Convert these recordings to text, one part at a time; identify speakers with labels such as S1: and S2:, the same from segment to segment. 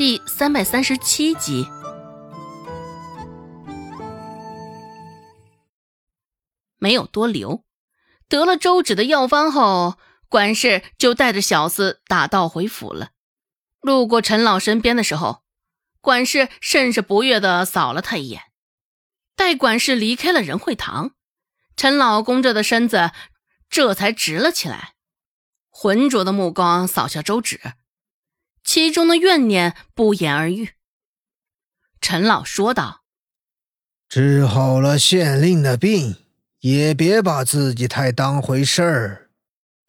S1: 第三百三十七集。没有多留，得了周芷的药方后，管事就带着小厮打道回府了。路过陈老身边的时候，管事甚是不悦的扫了他一眼。待管事离开了仁惠堂，陈老弓着的身子这才直了起来，浑浊的目光扫向周芷。其中的怨念不言而喻。陈老说道：“
S2: 治好了县令的病，也别把自己太当回事儿，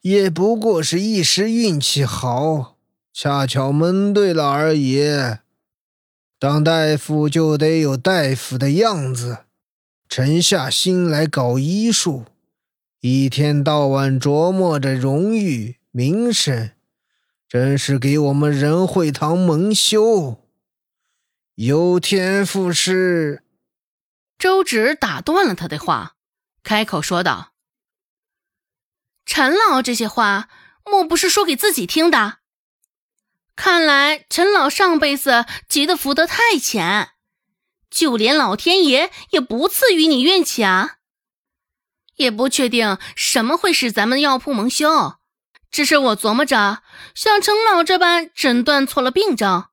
S2: 也不过是一时运气好，恰巧蒙对了而已。当大夫就得有大夫的样子，沉下心来搞医术，一天到晚琢磨着荣誉名声。”真是给我们仁惠堂蒙羞！有天赋是……
S1: 周芷打断了他的话，开口说道：“陈老这些话，莫不是说给自己听的？看来陈老上辈子积的福德太浅，就连老天爷也不赐予你运气啊！也不确定什么会使咱们药铺蒙羞。”只是我琢磨着，像陈老这般诊断错了病症，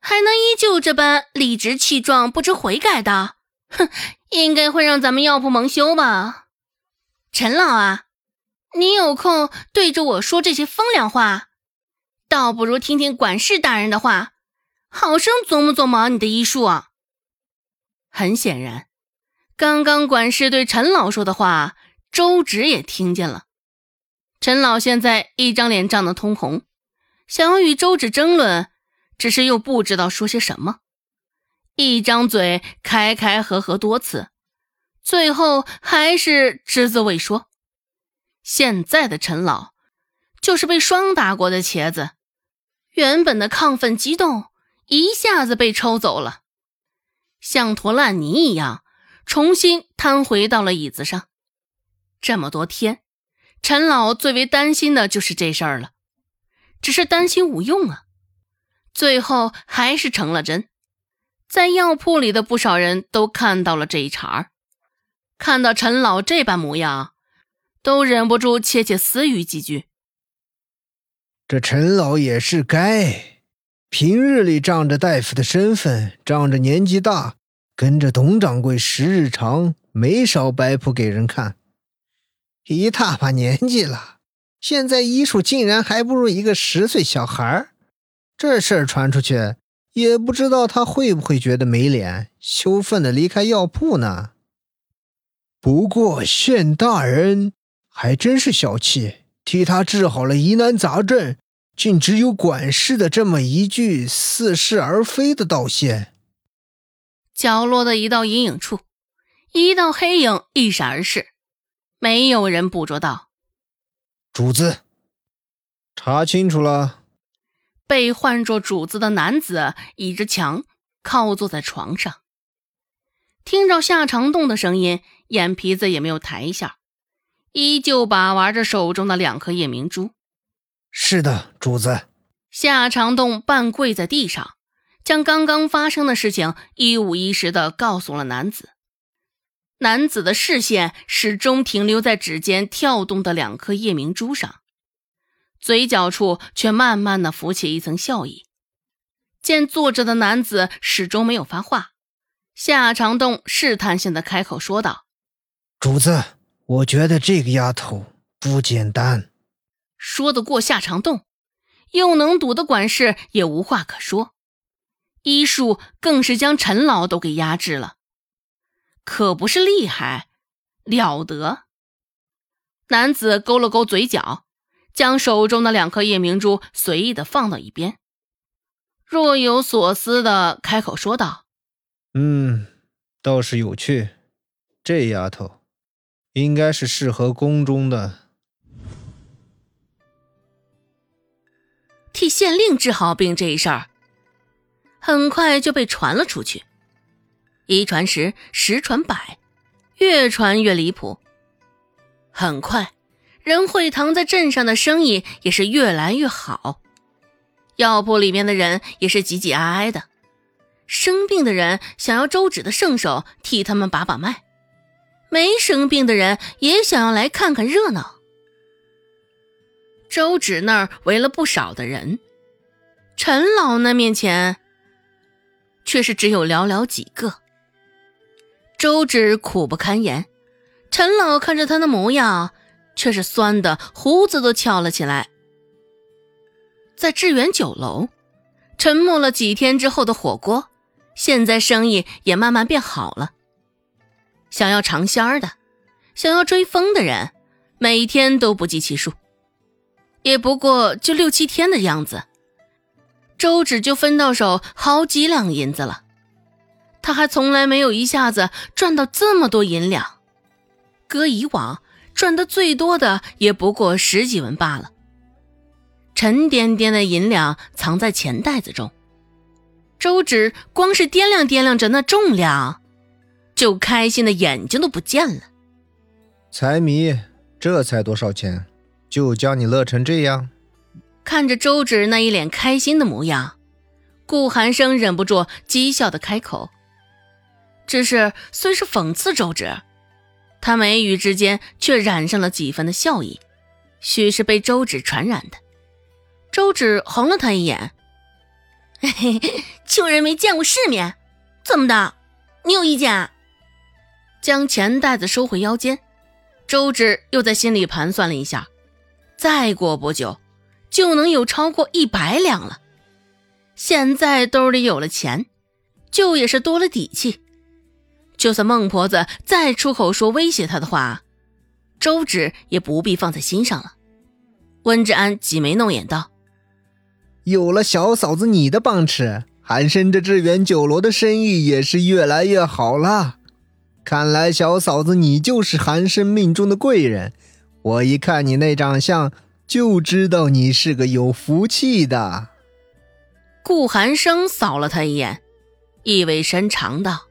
S1: 还能依旧这般理直气壮、不知悔改的，哼，应该会让咱们药铺蒙羞吧？陈老啊，你有空对着我说这些风凉话，倒不如听听管事大人的话，好生琢磨琢磨你的医术啊。很显然，刚刚管事对陈老说的话，周芷也听见了。陈老现在一张脸涨得通红，想要与周芷争论，只是又不知道说些什么，一张嘴开开合合多次，最后还是只字未说。现在的陈老就是被霜打过的茄子，原本的亢奋激动一下子被抽走了，像坨烂泥一样，重新瘫回到了椅子上。这么多天。陈老最为担心的就是这事儿了，只是担心无用啊，最后还是成了真。在药铺里的不少人都看到了这一茬儿，看到陈老这般模样，都忍不住窃窃私语几句：“
S2: 这陈老也是该，平日里仗着大夫的身份，仗着年纪大，跟着董掌柜时日长，没少摆谱给人看。”一大把年纪了，现在医术竟然还不如一个十岁小孩这事儿传出去，也不知道他会不会觉得没脸，羞愤的离开药铺呢？不过县大人还真是小气，替他治好了疑难杂症，竟只有管事的这么一句似是而非的道谢。
S1: 角落的一道阴影处，一道黑影一闪而逝。没有人捕捉到，
S2: 主子，查清楚了。
S1: 被唤作主子的男子倚着墙，靠坐在床上，听着夏长栋的声音，眼皮子也没有抬一下，依旧把玩着手中的两颗夜明珠。
S2: 是的，主子。
S1: 夏长栋半跪在地上，将刚刚发生的事情一五一十的告诉了男子。男子的视线始终停留在指尖跳动的两颗夜明珠上，嘴角处却慢慢的浮起一层笑意。见坐着的男子始终没有发话，夏长栋试探性的开口说道：“
S2: 主子，我觉得这个丫头不简单。”
S1: 说得过夏长栋，又能赌的管事也无话可说，医术更是将陈老都给压制了。可不是厉害，了得！男子勾了勾嘴角，将手中的两颗夜明珠随意的放到一边，若有所思的开口说道：“
S2: 嗯，倒是有趣。这丫头，应该是适合宫中的。
S1: 替县令治好病这一事儿，很快就被传了出去。”一传十，十传百，越传越离谱。很快，仁惠堂在镇上的生意也是越来越好。药铺里面的人也是挤挤挨挨的，生病的人想要周芷的圣手替他们把把脉，没生病的人也想要来看看热闹。周芷那儿围了不少的人，陈老那面前却是只有寥寥几个。周芷苦不堪言，陈老看着他的模样，却是酸的胡子都翘了起来。在致远酒楼，沉默了几天之后的火锅，现在生意也慢慢变好了。想要尝鲜儿的，想要追风的人，每天都不计其数。也不过就六七天的样子，周芷就分到手好几两银子了。他还从来没有一下子赚到这么多银两，搁以往赚的最多的也不过十几文罢了。沉甸甸的银两藏在钱袋子中，周芷光是掂量掂量着那重量，就开心的眼睛都不见了。
S2: 财迷，这才多少钱，就将你乐成这样？
S1: 看着周芷那一脸开心的模样，顾寒生忍不住讥笑的开口。只是虽是讽刺周芷，他眉宇之间却染上了几分的笑意，许是被周芷传染的。周芷横了他一眼：“嘿 嘿，穷人没见过世面，怎么的？你有意见啊？”将钱袋子收回腰间，周芷又在心里盘算了一下，再过不久就能有超过一百两了。现在兜里有了钱，就也是多了底气。就算孟婆子再出口说威胁他的话，周芷也不必放在心上了。温志安挤眉弄眼道。
S2: 有了小嫂子你的帮持，韩生这致远酒楼的生意也是越来越好了。看来小嫂子你就是韩生命中的贵人。我一看你那长相，就知道你是个有福气的。
S1: 顾寒生扫了他一眼，意味深长道：“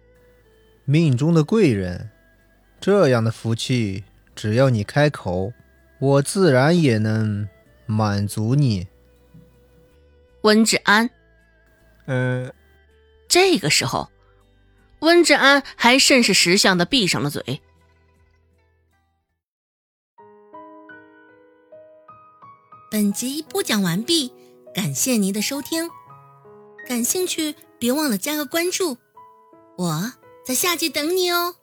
S2: 命中的贵人，这样的福气，只要你开口，我自然也能满足你。”
S1: 温志安，
S2: 呃，
S1: 这个时候，温志安还甚是识相的闭上了嘴。
S3: 本集播讲完毕，感谢您的收听。感兴趣，别忘了加个关注，我在下集等你哦。